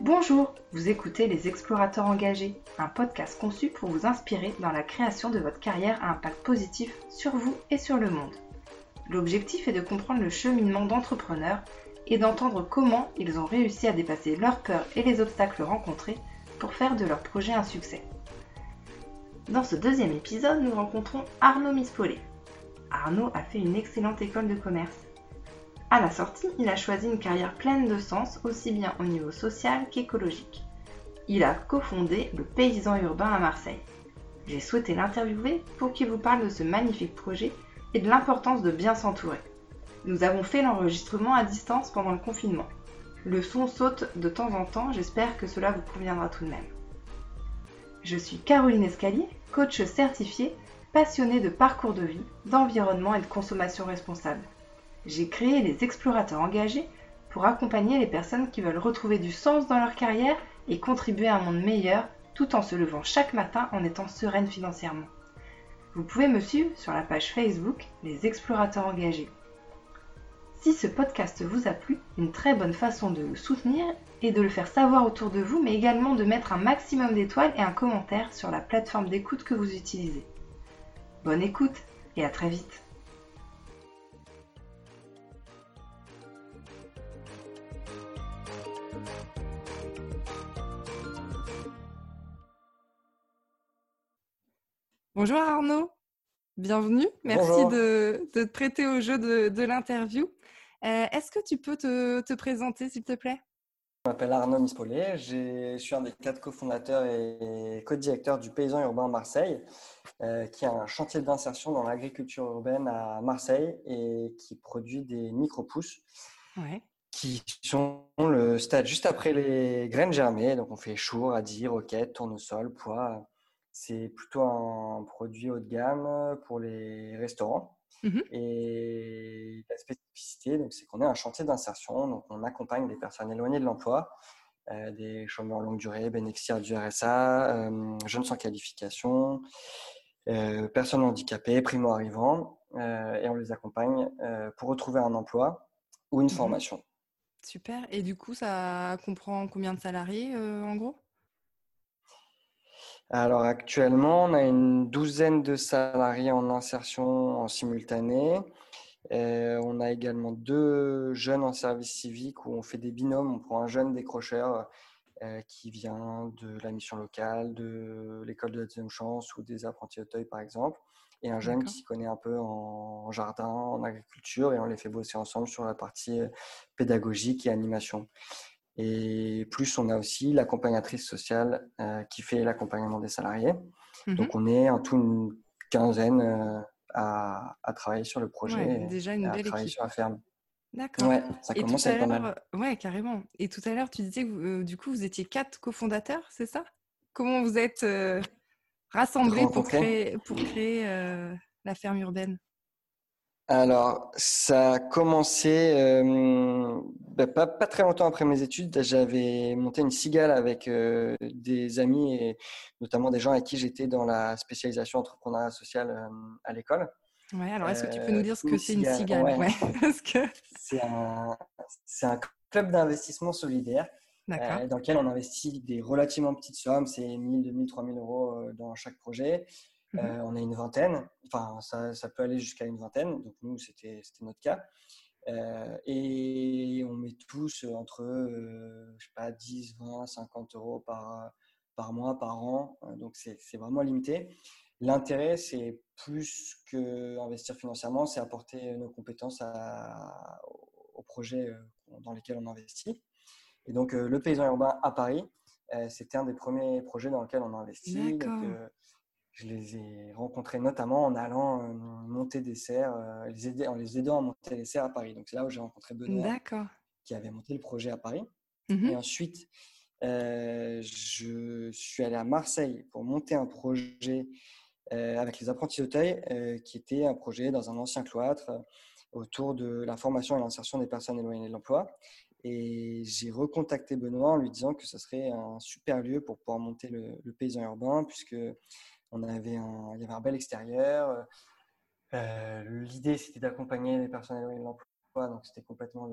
Bonjour, vous écoutez Les Explorateurs engagés, un podcast conçu pour vous inspirer dans la création de votre carrière à impact positif sur vous et sur le monde. L'objectif est de comprendre le cheminement d'entrepreneurs et d'entendre comment ils ont réussi à dépasser leurs peurs et les obstacles rencontrés pour faire de leur projet un succès. Dans ce deuxième épisode, nous rencontrons Arnaud Mispollet. Arnaud a fait une excellente école de commerce. À la sortie, il a choisi une carrière pleine de sens, aussi bien au niveau social qu'écologique. Il a cofondé le Paysan Urbain à Marseille. J'ai souhaité l'interviewer pour qu'il vous parle de ce magnifique projet et de l'importance de bien s'entourer. Nous avons fait l'enregistrement à distance pendant le confinement. Le son saute de temps en temps, j'espère que cela vous conviendra tout de même. Je suis Caroline Escalier, coach certifiée, passionnée de parcours de vie, d'environnement et de consommation responsable j'ai créé les explorateurs engagés pour accompagner les personnes qui veulent retrouver du sens dans leur carrière et contribuer à un monde meilleur tout en se levant chaque matin en étant sereine financièrement. Vous pouvez me suivre sur la page Facebook Les Explorateurs engagés. Si ce podcast vous a plu, une très bonne façon de le soutenir est de le faire savoir autour de vous, mais également de mettre un maximum d'étoiles et un commentaire sur la plateforme d'écoute que vous utilisez. Bonne écoute et à très vite. Bonjour Arnaud, bienvenue. Merci de, te prêter au jeu de, l'interview. Euh, est-ce que tu peux te, présenter, s'il te plaît? Je m'appelle Arnaud Mispollet, je suis un des quatre cofondateurs et co-directeurs du Paysan Urbain Marseille, euh, qui est un chantier d'insertion dans l'agriculture urbaine à Marseille et qui produit des micro-pousses. qui sont le stade juste après les graines germées. Donc, on fait choux, radis, roquette, tournesol, pois, c'est plutôt un produit haut de gamme pour les restaurants. Mmh Et la spécificité, c'est qu'on est un chantier d'insertion. Donc, on accompagne des personnes éloignées de l'emploi, euh, des chômeurs longue durée, bénéficiaires du RSA, euh, jeunes sans qualification, euh, personnes handicapées, primo-arrivants. et on les accompagne pour retrouver un emploi ou une mmh formation. Super. Et du coup, ça comprend combien de salariés en gros? Alors actuellement, on a une douzaine de salariés en insertion en simultané. Euh, on a également deux jeunes en service civique où on fait des binômes. On prend un jeune décrocheur euh, qui vient de la mission locale, de l'école de la deuxième chance ou des apprentis Auteuil par exemple, et un jeune qui s'y connaît un peu en jardin, en agriculture, et on les fait bosser ensemble sur la partie euh, pédagogique et animation. Et plus, on a aussi l'accompagnatrice sociale euh, qui fait l'accompagnement des salariés. Mmh Donc, on est en tout une quinzaine euh, à, à, travailler sur le projet. déjà une belle équipe. sur la ferme. D'accord. Ouais, ça commence à, être pas mal. Ouais, carrément. Et tout à l'heure, tu disais que euh, du coup, vous étiez quatre cofondateurs, c'est ça? Comment vous êtes rassemblés pour créer, pour créer la ferme urbaine? Alors, ça a commencé euh, bah, pas, très longtemps après mes études. J'avais monté une cigale avec euh, des amis et notamment des gens avec qui j'étais dans la spécialisation entrepreneuriat social euh, à l'école. Ouais, alors est-ce que tu peux nous dire ce que c'est une cigale ouais. C'est un, un, club d'investissement solidaire dans lequel on investit des relativement petites sommes, c'est 1000, 2000, 3000 euros dans chaque projet. Mmh euh, on est une vingtaine, enfin ça, peut aller jusqu'à une vingtaine, donc nous c'était notre cas. Euh, et on met tous entre euh, je sais pas, 10, 20, 50 euros par, par mois, par an, donc c'est vraiment limité. L'intérêt, c'est plus qu'investir financièrement, c'est apporter nos compétences à, aux projets dans lesquels on investit. Et donc, le paysan urbain à Paris, c'était un des premiers projets dans lesquels on a investi. Donc, je les ai rencontrés notamment en allant euh, monter des serres, euh, les aider, en les aidant à monter les serres à Paris. Donc c'est là où j'ai rencontré Benoît, qui avait monté le projet à Paris. Mmh Et ensuite, euh, je suis allé à Marseille pour monter un projet avec les apprentis d'Auteuil, qui était un projet dans un ancien cloître autour de la formation et l'insertion des personnes éloignées de l'emploi. Et j'ai recontacté Benoît en lui disant que ce serait un super lieu pour pouvoir monter le, le paysan urbain, puisque on avait un, il y avait un bel extérieur. Euh, l'idée, c'était d'accompagner les personnes éloignées de l'emploi donc c'était complètement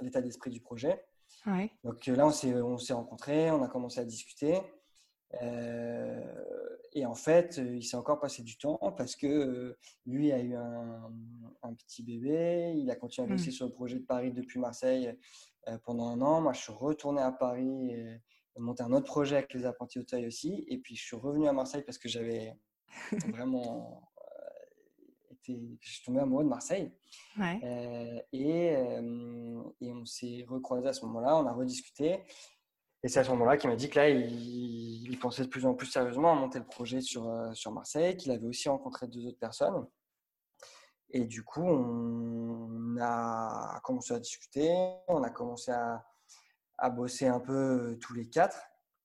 l'état d'esprit du projet. Donc là, on s'est rencontrés, on a commencé à discuter. et en fait, il s'est encore passé du temps parce que lui a eu un, petit bébé, il a continué à bosser mmh. sur le projet de Paris depuis Marseille pendant un an. Moi, je suis retourné à Paris, monté un autre projet avec les apprentis Auteuil aussi. Et puis, je suis revenu à Marseille parce que j'avais vraiment été. Je suis tombé amoureux de Marseille. et, et, on s'est recroisé à ce moment-là, on a rediscuté. Et c'est à ce moment-là qu'il m'a dit que là, il, il, pensait de plus en plus sérieusement à monter le projet sur, sur Marseille, qu'il avait aussi rencontré deux autres personnes. Et du coup, on a commencé à discuter, on a commencé à, à bosser un peu tous les quatre,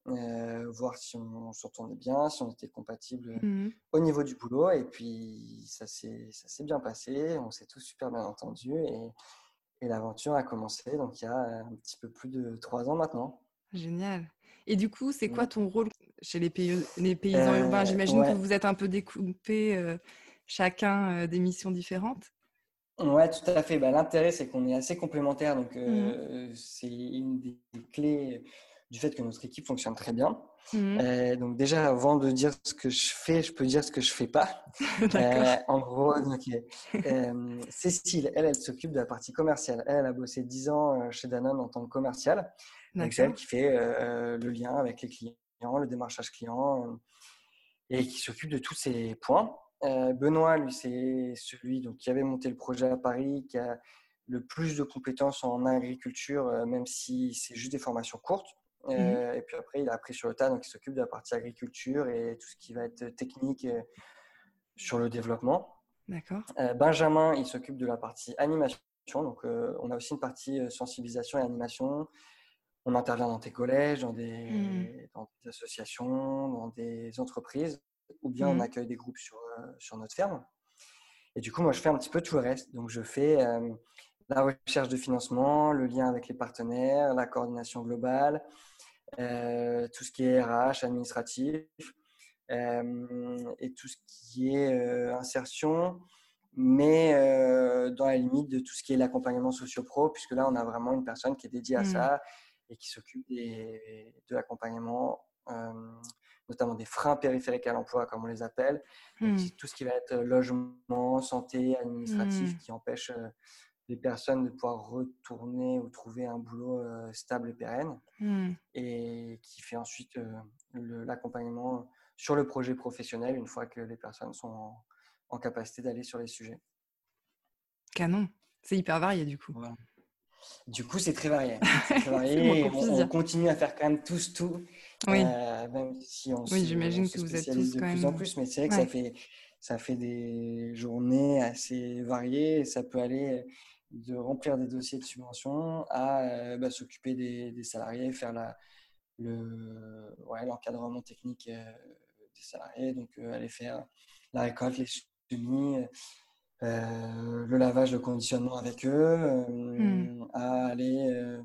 euh, voir si on, s'entendait bien, si on était compatibles mmh au niveau du boulot. Et puis, ça s'est bien passé, on s'est tous super bien entendus et, et l'aventure a commencé. Donc, il y a un petit peu plus de trois ans maintenant. Génial. Et du coup, c'est quoi ton rôle chez les, les paysans urbains? Euh, J'imagine que vous êtes un peu découpés euh, chacun des missions différentes Ouais, tout à fait. Bah, L'intérêt, c'est qu'on est assez complémentaires. Donc, mmh. c'est une des clés du fait que notre équipe fonctionne très bien. Mmh. donc, déjà, avant de dire ce que je fais, je peux dire ce que je fais pas. en gros, Cécile, elle, elle s'occupe de la partie commerciale. Elle, elle a bossé 10 ans chez Danone en tant que commerciale. Donc, c'est elle qui fait le lien avec les clients, le démarchage client et qui s'occupe de tous ces points. Euh, Benoît, lui, c'est celui donc, qui avait monté le projet à Paris, qui a le plus de compétences en agriculture, euh, même si c'est juste des formations courtes. Euh, mmh et puis après, il a appris sur le tas, donc il s'occupe de la partie agriculture et tout ce qui va être technique sur le développement. D'accord. Benjamin, il s'occupe de la partie animation. Donc, on a aussi une partie sensibilisation et animation. On intervient dans tes collèges, dans des, mmh. dans des associations, dans des entreprises ou bien on mmh. accueille des groupes sur, euh, sur notre ferme. Et du coup, moi, je fais un petit peu tout le reste. Donc, je fais euh, la recherche de financement, le lien avec les partenaires, la coordination globale, euh, tout ce qui est RH, administratif, et tout ce qui est insertion, mais dans la limite de tout ce qui est l'accompagnement socio-pro, puisque là, on a vraiment une personne qui est dédiée à mmh. ça et qui s'occupe de l'accompagnement notamment des freins périphériques à l'emploi, comme on les appelle. Hmm. tout ce qui va être euh, logement, santé, administratif, hmm. qui empêche euh, les personnes de pouvoir retourner ou trouver un boulot euh, stable et pérenne. Hmm. Et qui fait ensuite l'accompagnement sur le projet professionnel une fois que les personnes sont en, capacité d'aller sur les sujets. Canon. C'est hyper varié du coup. Du coup, c'est très varié. Très varié on, continue à faire quand même tous tout. Oui. Euh, même si on oui, j'imagine que vous êtes tous de plus en plus, mais c'est vrai que ça, fait, ça fait des journées assez variées. ça peut aller de remplir des dossiers de subvention à euh, bah, s'occuper des, salariés, faire la, le, ouais, l'encadrement technique euh, des salariés, donc aller faire la récolte, les semis, le lavage, le conditionnement avec eux, mmh. à aller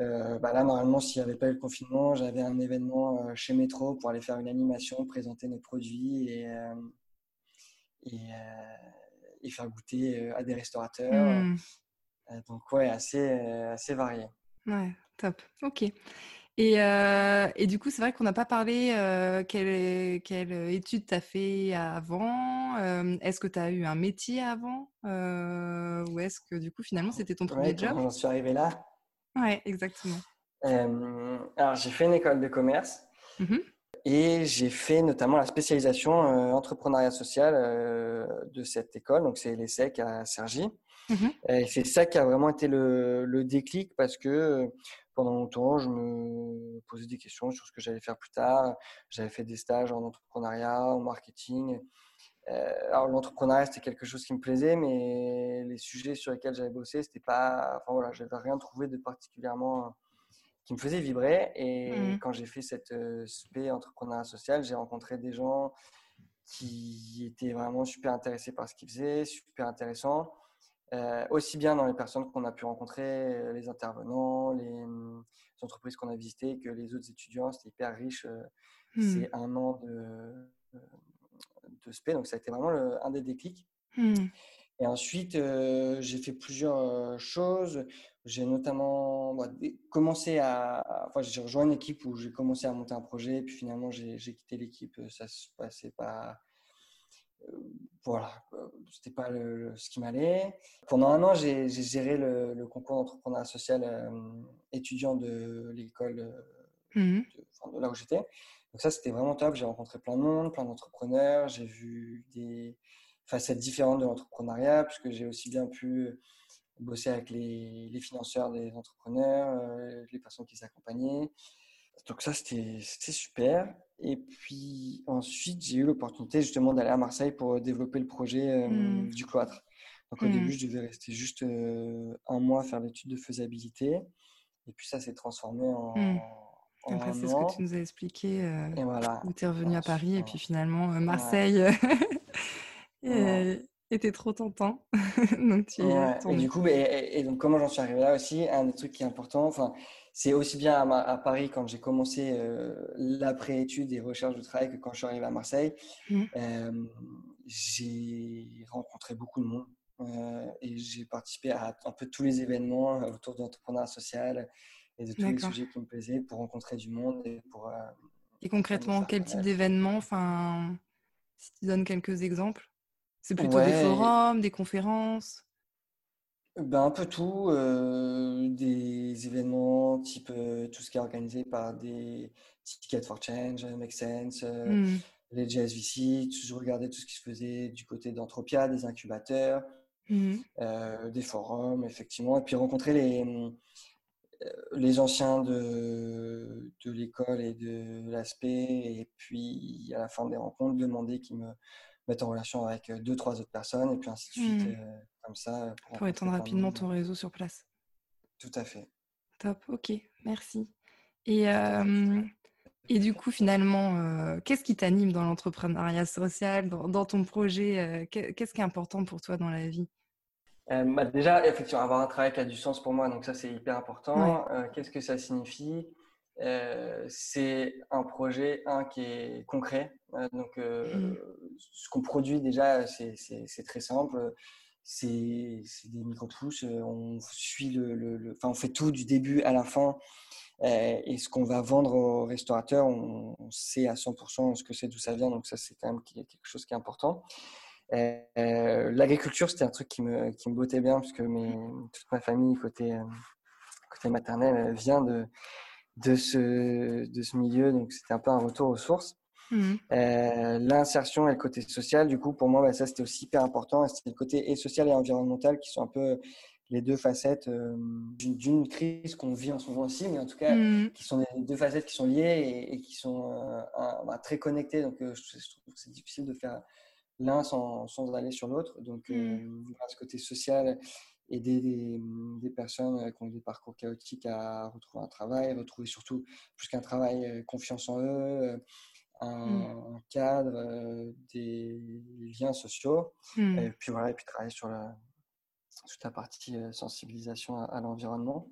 euh, bah là, normalement, s'il n'y avait pas eu le confinement, j'avais un événement euh, chez Métro pour aller faire une animation, présenter nos produits et, euh, et, faire goûter à des restaurateurs. Hmm. donc, ouais, assez, assez varié. Ouais, top. Ok. Et, et, du coup, c'est vrai qu'on n'a pas parlé quelle, quelle, étude tu as fait avant. est-ce que tu as eu un métier avant Ou est-ce que du coup, finalement, c'était ton premier job? J'en suis arrivé là. Oui, exactement. Euh, alors, j'ai fait une école de commerce mmh et j'ai fait notamment la spécialisation euh, entrepreneuriat social euh, de cette école. Donc, c'est l'ESSEC à Cergy. Mmh et c'est ça qui a vraiment été le, le, déclic parce que pendant longtemps, je me posais des questions sur ce que j'allais faire plus tard. J'avais fait des stages en entrepreneuriat, en marketing. Euh, alors l'entrepreneuriat c'était quelque chose qui me plaisait, mais les sujets sur lesquels j'avais bossé, c'était pas, enfin voilà, j'avais rien trouvé de particulièrement qui me faisait vibrer. Et mmh. quand j'ai fait cette euh, SP entrepreneuriat social, j'ai rencontré des gens qui étaient vraiment super intéressés par ce qu'ils faisaient, super intéressants. Euh, aussi bien dans les personnes qu'on a pu rencontrer, les intervenants, les, entreprises qu'on a visitées, que les autres étudiants. C'était hyper riche. Mmh. C'est un an de, de SP. Donc, ça a été vraiment un des déclics. Hmm. Et ensuite, j'ai fait plusieurs choses. J'ai notamment bah, commencé à. Enfin, j'ai rejoint une équipe où j'ai commencé à monter un projet, puis finalement, j'ai quitté l'équipe. Ça se passait pas. Voilà, c'était pas ce qui m'allait. Pendant un an, j'ai géré le, concours d'entrepreneuriat social étudiant de l'école mmh de, là où j'étais. Donc, ça, c'était vraiment top. J'ai rencontré plein de monde, plein d'entrepreneurs. J'ai vu des facettes différentes de l'entrepreneuriat, puisque j'ai aussi bien pu bosser avec les, financeurs des entrepreneurs, euh, les personnes qui s'accompagnaient. Donc ça, c'était super. Et puis ensuite, j'ai eu l'opportunité justement d'aller à Marseille pour développer le projet euh, mmh. du cloître. Donc au début, mmh. je devais rester juste euh, un mois à faire l'étude de faisabilité. Et puis ça s'est transformé en... Mmh. Après, c'est ce que tu nous as expliqué, et voilà. où tu es revenu à Paris, et puis finalement, Marseille était trop tentant. donc tu et du coup, et, donc comment j'en suis arrivé là aussi, un des trucs qui est important, enfin, c'est aussi bien à, Paris quand j'ai commencé euh, l'après-étude et recherche de travail que quand je suis arrivé à Marseille. Mmh. Euh, j'ai rencontré beaucoup de monde euh, et j'ai participé à un peu tous les événements autour de l'entrepreneuriat social et de tous les sujets qui me plaisaient pour rencontrer du monde et pour. et concrètement, quel type d'événement Enfin, si tu donnes quelques exemples. C'est plutôt des forums, des conférences? Ben, Un peu tout. Euh, des événements type euh, tout ce qui est organisé par des Tickets for Change, Make Sense, euh, mmh. les JSVC. Toujours regarder tout ce qui se faisait du côté d'Entropia, des incubateurs, mmh. des forums, effectivement. Et puis rencontrer les, les anciens de, de l'école et de l'aspect. Et puis, à la fin des rencontres, demander qu'ils me mettre en relation avec euh, deux, trois autres personnes et puis ainsi de suite, mmh. euh, comme ça. Pour, étendre rapidement ton réseau sur place. Tout à fait. Top, ok, merci. Et, et du coup, finalement, euh, qu'est-ce qui t'anime dans l'entrepreneuriat social, dans, ton projet Qu'est-ce qui est important pour toi dans la vie? Bah Déjà, effectivement, avoir un travail qui a du sens pour moi, donc ça, c'est hyper important. qu'est-ce que ça signifie? C'est un projet un, qui est concret. donc, mmh. ce qu'on produit déjà, c'est très simple. C'est des micro-pousses. On suit le, enfin, on fait tout du début à la fin. et ce qu'on va vendre aux restaurateurs, on, sait à 100% ce que c'est, d'où ça vient. Donc, ça, c'est quand même quelque chose qui est important. L'agriculture, c'était un truc qui me, qui me bottait bien, puisque mes, toute ma famille, côté, côté maternel, vient de, de ce, de ce milieu. Donc, c'était un peu un retour aux sources. Mmh. Euh, l'insertion et le côté social, du coup, pour moi, bah, ça, c'était aussi hyper important. C'était le côté et social et environnemental qui sont un peu les deux facettes euh, d'une crise qu'on vit en ce moment aussi, mais en tout cas, mmh. qui sont les deux facettes qui sont liées et, qui sont euh, bah, très connectées. Donc, je, trouve que c'est difficile de faire l'un sans, sans, aller sur l'autre. Donc, mmh. ce côté social aider des, des, personnes qui ont des parcours chaotiques à retrouver un travail, retrouver surtout, plus qu'un travail, euh, confiance en eux, euh, mmh. un, cadre, euh, des liens sociaux. Mmh. Et puis voilà, et puis travailler sur la, toute la partie sensibilisation à, l'environnement.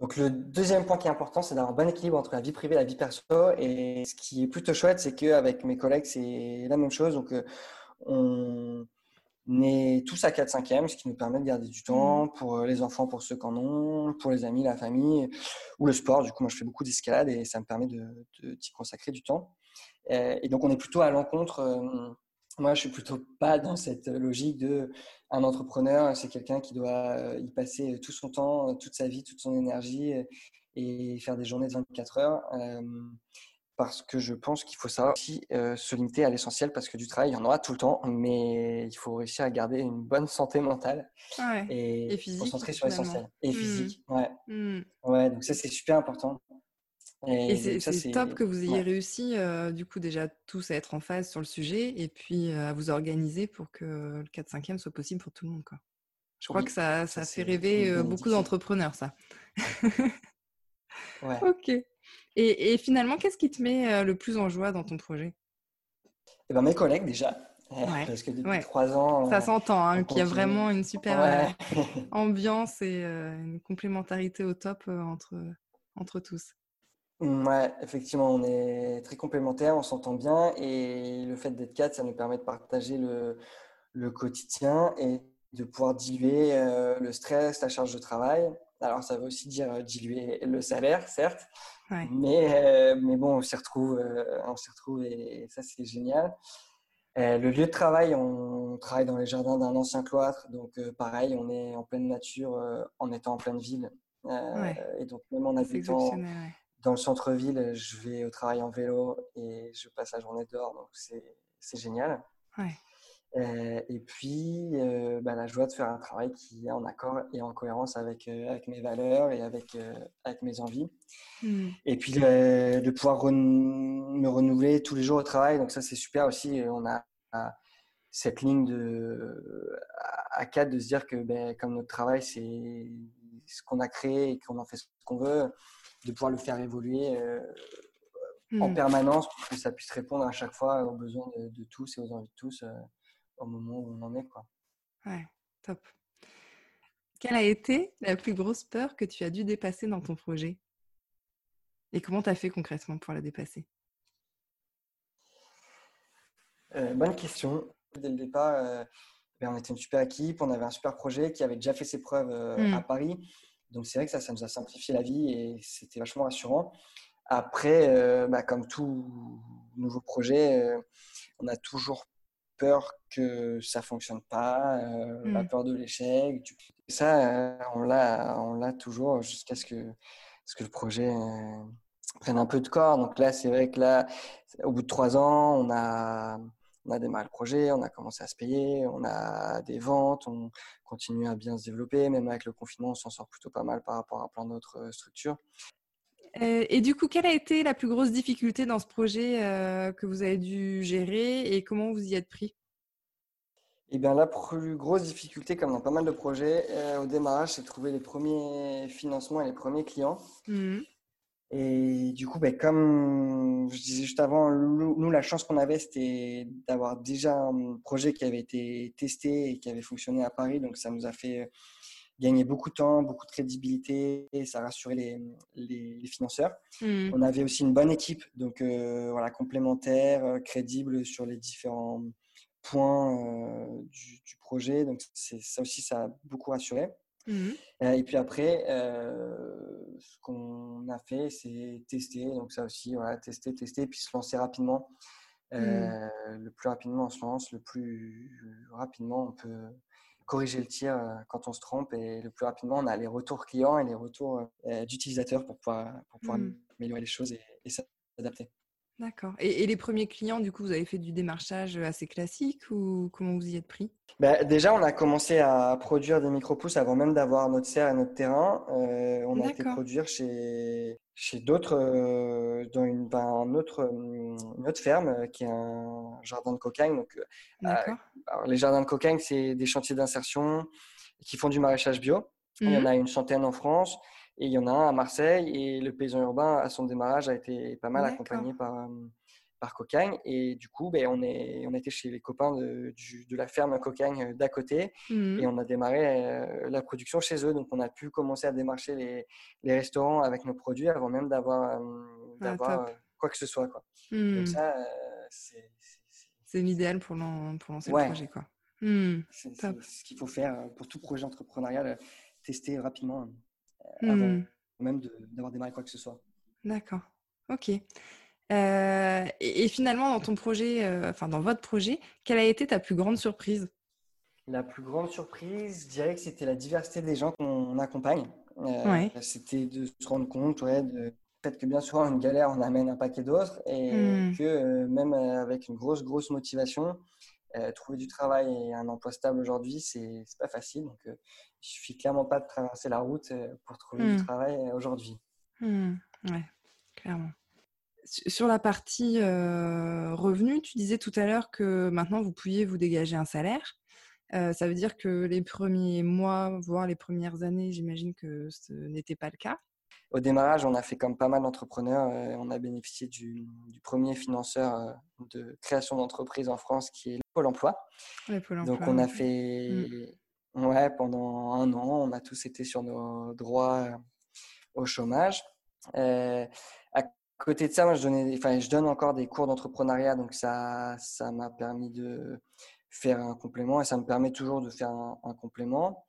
Donc le deuxième point qui est important, c'est d'avoir un bon équilibre entre la vie privée et la vie perso. Et ce qui est plutôt chouette, c'est qu'avec mes collègues, c'est la même chose. Donc on, on est tous à 4-5e, ce qui nous permet de garder du temps mmh. pour euh, les enfants, pour ceux qui en ont, pour les amis, la famille ou le sport. Du coup, moi, je fais beaucoup d'escalade et ça me permet de, d'y consacrer du temps. Et donc, on est plutôt à l'encontre. Euh, moi, je suis plutôt pas dans cette logique de un entrepreneur, c'est quelqu'un qui doit euh, y passer tout son temps, toute sa vie, toute son énergie et faire des journées de 24 heures parce que je pense qu'il faut savoir aussi euh, se limiter à l'essentiel parce que du travail, il y en aura tout le temps, mais il faut réussir à garder une bonne santé mentale et, se concentrer sur l'essentiel. Et mmh. physique, ouais. Mmh. Ouais, donc ça, c'est super important. Et, c'est top que vous ayez réussi, euh, du coup, déjà tous à être en phase sur le sujet et puis euh, à vous organiser pour que le 4-5e soit possible pour tout le monde. Quoi. Je crois que ça, ça, fait rêver beaucoup d'entrepreneurs, ça. ouais. Ok. Et, finalement, qu'est-ce qui te met euh, le plus en joie dans ton projet? Eh ben, Mes collègues déjà. Parce que depuis trois ans. Ça s'entend, hein, qu'il y a vraiment une super euh, ambiance et euh, une complémentarité au top entre, entre tous. Mmh, ouais, effectivement, on est très complémentaires, on s'entend bien et le fait d'être quatre, ça nous permet de partager le, le quotidien et de pouvoir diluer le stress, la charge de travail. Alors, ça veut aussi dire diluer le salaire, certes, mais, mais bon, on s'y retrouve, on s'y retrouve et ça, c'est génial. le lieu de travail, on travaille dans les jardins d'un ancien cloître, donc pareil, on est en pleine nature en étant en pleine ville. Et donc, même en habitant dans le centre-ville, je vais au travail en vélo et je passe la journée dehors, donc c'est génial. Euh, et puis, euh, bah, la joie de faire un travail qui est en accord et en cohérence avec, euh, avec mes valeurs et avec, avec mes envies. Hmm. Et puis, de pouvoir me renouveler tous les jours au travail. Donc, ça, c'est super aussi. On a, cette ligne de, à, quatre de se dire que ben, comme notre travail, c'est ce qu'on a créé et qu'on en fait ce qu'on veut, de pouvoir le faire évoluer en hmm. permanence pour que ça puisse répondre à chaque fois aux besoins de, de tous et aux envies de tous au moment où on en est. Quoi. Ouais, top. Quelle a été la plus grosse peur que tu as dû dépasser dans ton projet? Et comment tu as fait concrètement pour la dépasser? Euh, Bonne question. Dès le départ, euh, ben, on était une super équipe, on avait un super projet qui avait déjà fait ses preuves euh, à mmh. Paris. Donc c'est vrai que ça, ça nous a simplifié la vie et c'était vachement rassurant. Après, bah, comme tout nouveau projet, on a toujours peur que ça fonctionne pas, euh, la mmh. peur de l'échec. Ça, euh, on l'a, on l'a toujours jusqu'à ce que, ce que le projet euh, prenne un peu de corps. Donc là, c'est vrai que là, au bout de trois ans, on a, on a démarré le projet, on a commencé à se payer, on a des ventes, on continue à bien se développer. Même avec le confinement, on s'en sort plutôt pas mal par rapport à plein d'autres structures. Et du coup, quelle a été la plus grosse difficulté dans ce projet que vous avez dû gérer et comment vous y êtes pris? Eh bien, la plus grosse difficulté, comme dans pas mal de projets, euh, au démarrage, c'est de trouver les premiers financements et les premiers clients. Mmh. Et du coup, ben, comme je disais juste avant, nous, la chance qu'on avait, c'était d'avoir déjà un projet qui avait été testé et qui avait fonctionné à Paris. Donc, ça nous a fait euh, gagner beaucoup de temps, beaucoup de crédibilité et ça a rassuré les, les, financeurs. Mmh. On avait aussi une bonne équipe, donc euh, voilà, complémentaire, crédible sur les différents point euh, du, projet. Donc, ça aussi, ça a beaucoup rassuré. Mmh euh, et puis après, euh, ce qu'on a fait, c'est tester. Donc, ça aussi, voilà, tester, tester, puis se lancer rapidement. Mmh. Le plus rapidement on se lance, le plus rapidement on peut corriger le tir quand on se trompe et le plus rapidement on a les retours clients et les retours d'utilisateurs pour pouvoir, pour pouvoir mmh. améliorer les choses et, et s'adapter. D'accord. Et, les premiers clients, du coup, vous avez fait du démarchage assez classique ou comment vous y êtes pris? Bah, Déjà, on a commencé à produire des micro-pousses avant même d'avoir notre serre et notre terrain. Euh, on a été produire chez, chez d'autres, euh, dans une, ben, autre, une autre ferme euh, qui est un jardin de cocagne. Donc, les jardins de cocagne, c'est des chantiers d'insertion qui font du maraîchage bio. Il y en mmh a une centaine en France. Et il y en a un à Marseille et le paysan urbain, à son démarrage, a été pas mal accompagné par, euh, par Cocagne. Et du coup, ben, on, est, on était chez les copains de, de la ferme Cocagne euh, d'à côté mmh. et on a démarré euh, la production chez eux. Donc, on a pu commencer à démarcher les, les restaurants avec nos produits avant même d'avoir ah, quoi que ce soit. Quoi. Donc, mmh. ça, c'est. C'est l'idéal pour, pour lancer le projet. Quoi. Mmh. C'est ce qu'il faut faire pour tout projet entrepreneurial, tester rapidement. Euh, avant mmh. même d'avoir démarré quoi que ce soit. D'accord. Ok. Euh, et, finalement, dans ton projet, euh, enfin dans votre projet, quelle a été ta plus grande surprise? La plus grande surprise, je dirais que c'était la diversité des gens qu'on accompagne. C'était de se rendre compte ouais, de fait que bien souvent, une galère, on amène un paquet d'autres et mmh. que même avec une grosse, grosse motivation, euh, trouver du travail et un emploi stable aujourd'hui, c'est pas facile. Donc, euh, il suffit clairement pas de traverser la route euh, pour trouver du hmm. travail aujourd'hui. Mmh. Ouais, clairement. Sur la partie revenu, tu disais tout à l'heure que maintenant vous pouviez vous dégager un salaire. ça veut dire que les premiers mois, voire les premières années, j'imagine que ce n'était pas le cas au démarrage, on a fait comme pas mal d'entrepreneurs, euh, on a bénéficié du, premier financeur de création d'entreprise en France qui est le Pôle emploi. Donc on a fait, mm. ouais, pendant un an, on a tous été sur nos droits au chômage. à côté de ça, moi, je, donnais, enfin, je donne encore des cours d'entrepreneuriat, donc ça, ça m'a permis de faire un complément et ça me permet toujours de faire un, complément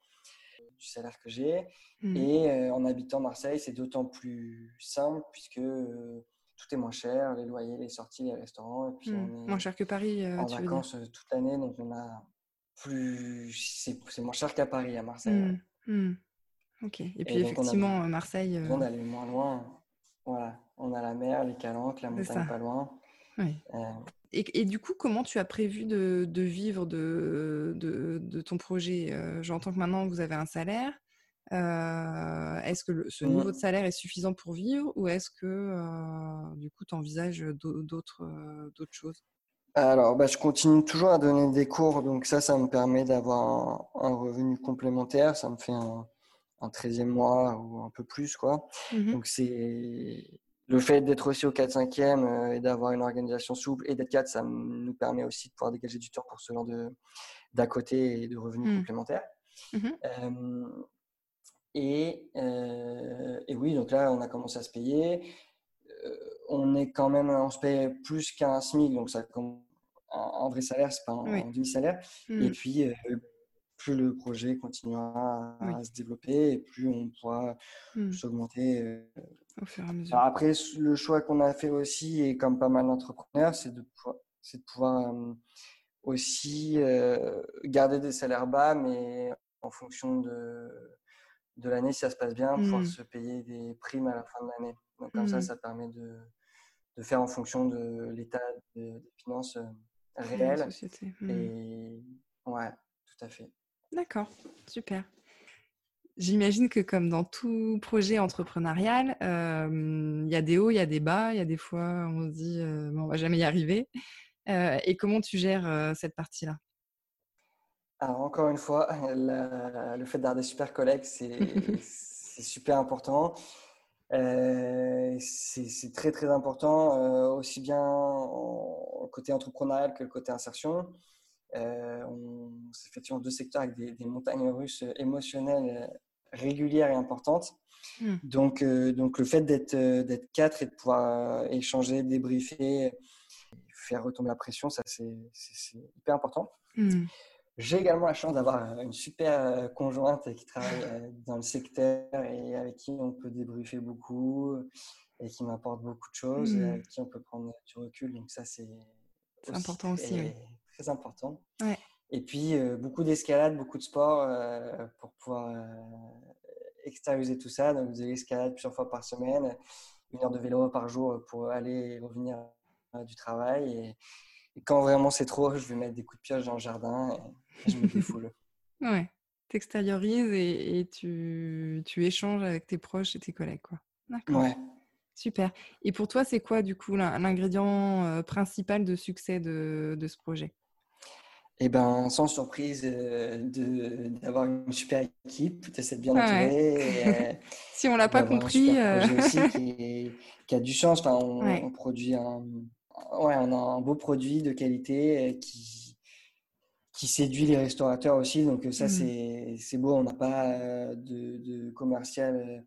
du salaire que j'ai. Mmh. Et en habitant Marseille, c'est d'autant plus simple puisque tout est moins cher, les loyers, les sorties, les restaurants. Et puis mmh. moins cher que Paris. en vacances toute l'année, donc on a plus. C'est moins cher qu'à Paris, à Marseille. Mmh. Ok. Et puis effectivement, Marseille. On est moins loin. Voilà. On a la mer, les calanques, la montagne pas loin. Oui. Et, du coup, comment tu as prévu de, vivre de, de, ton projet euh, J'entends que maintenant vous avez un salaire. Euh, est-ce que ce mmh. niveau de salaire est suffisant pour vivre ou est-ce que euh, du coup tu envisages d'autres choses? Alors, bah, je continue toujours à donner des cours, donc ça, ça me permet d'avoir un, revenu complémentaire. Ça me fait un, un 13e mois ou un peu plus. quoi. Mmh donc, c'est le fait d'être aussi au 4-5e euh, et d'avoir une organisation souple et d'être 4, ça nous permet aussi de pouvoir dégager du temps pour ce genre d'à côté et de revenus mmh. complémentaires. Mmh et, euh, et, oui, donc là, on a commencé à se payer. Euh, on est quand même, on se paye plus qu'un SMIC, donc ça, un, vrai salaire, c'est pas un, demi-salaire. Et puis, plus le projet continuera à, se développer et plus on pourra mmh. s'augmenter euh, au fur et à mesure. après, le choix qu'on a fait aussi, et comme pas mal d'entrepreneurs, c'est de pouvoir, de pouvoir aussi euh, garder des salaires bas, mais en fonction de, de l'année, si ça se passe bien, pouvoir mmh. se payer des primes à la fin de l'année. Donc, comme ça, mmh. ça permet de, de, faire en fonction de l'état des, finances euh, réelles. Et ouais, tout à fait. D'accord, super. J'imagine que comme dans tout projet entrepreneurial, il y a des hauts, il y a des bas, il y a des fois on se dit on on va jamais y arriver. et comment tu gères cette partie-là? Alors encore une fois, le fait d'avoir des super collègues, c'est super important. c'est très très important, aussi bien côté entrepreneurial que le côté insertion. Euh, on, effectivement deux secteurs avec des, montagnes russes émotionnelles euh, régulières et importantes. Hmm. Donc, euh, donc le fait d'être, d'être quatre et de pouvoir échanger, débriefer, faire retomber la pression, ça c'est, hyper important. Hmm. J'ai également la chance d'avoir une super conjointe qui travaille dans le secteur et avec qui on peut débriefer beaucoup et qui m'apporte beaucoup de choses et hmm. avec qui on peut prendre du recul. Donc ça c'est, important aussi très important. Et puis, euh, beaucoup d'escalade, beaucoup de sport euh, pour pouvoir euh, extérioriser tout ça. Donc, de l'escalade plusieurs fois par semaine, une heure de vélo par jour pour aller et revenir du travail. Et, quand vraiment c'est trop, je vais mettre des coups de pioche dans le jardin et, je me défoule. ouais, tu extériorises et, et, tu, tu, échanges avec tes proches et tes collègues. Quoi. D'accord. Ouais. Super. Et pour toi, c'est quoi du coup l'ingrédient principal de succès de, de ce projet? Eh ben, sans surprise euh, d'avoir une super équipe, de bien entourer. Euh, si on l'a pas compris. Un projet euh. aussi qui, a du sens. Enfin, on, produit un, ouais, on a un beau produit de qualité qui, qui séduit les restaurateurs aussi. Donc ça, mmh. c'est beau. On n'a pas de, de commercial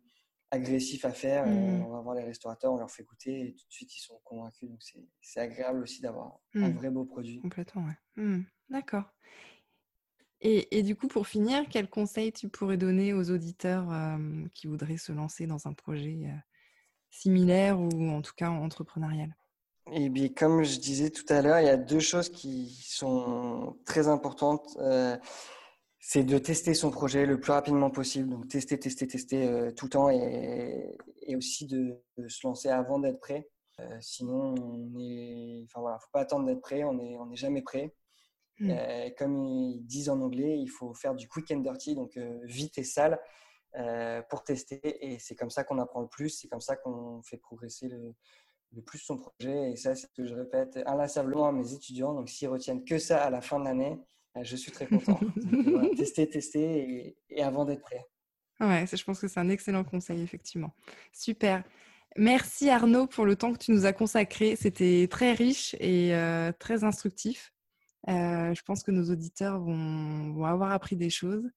agressif à faire. Mmh. On va voir les restaurateurs, on leur fait goûter et tout de suite ils sont convaincus. Donc c'est agréable aussi d'avoir un mmh. vrai beau produit. Complètement, ouais. D'accord. Et, du coup, pour finir, quel conseil tu pourrais donner aux auditeurs qui voudraient se lancer dans un projet similaire ou en tout cas entrepreneurial? Eh bien, comme je disais tout à l'heure, il y a deux choses qui sont très importantes. Euh, c'est de tester son projet le plus rapidement possible. Donc, tester, tester, tester euh, tout le temps et, aussi de, se lancer avant d'être prêt. Euh, sinon, on est, enfin voilà, faut pas attendre d'être prêt. On n'est jamais prêt. Hmm. Euh, comme ils disent en anglais, il faut faire du quick and dirty, donc vite et sale, pour tester. Et c'est comme ça qu'on apprend le plus. C'est comme ça qu'on fait progresser le, le plus son projet. Et ça, c'est ce que je répète inlassablement à mes étudiants. Donc, s'ils retiennent que ça à la fin de l'année, je suis très content. tester, tester et, avant d'être prêt. Ouais, je pense que c'est un excellent conseil, effectivement. Super. Merci Arnaud pour le temps que tu nous as consacré. C'était très riche et euh, très instructif. Euh, je pense que nos auditeurs vont, vont avoir appris des choses.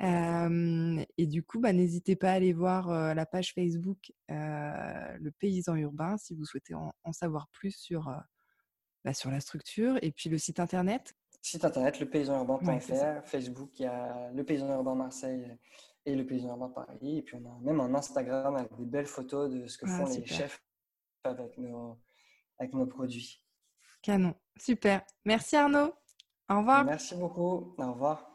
Euh, et du coup, bah, n'hésitez pas à aller voir euh, la page Facebook Le Paysan Urbain si vous souhaitez en, savoir plus sur, bah, sur la structure et puis le site internet. Site internet lepaysanurbain.fr, ouais, Facebook, il y a Le Paysan Urbain Marseille et Le Paysan Urbain Paris. Et puis on a même un Instagram avec des belles photos de ce que ah, font les chefs avec nos produits. Canon. Super. Merci Arnaud. Au revoir. Merci beaucoup. Au revoir.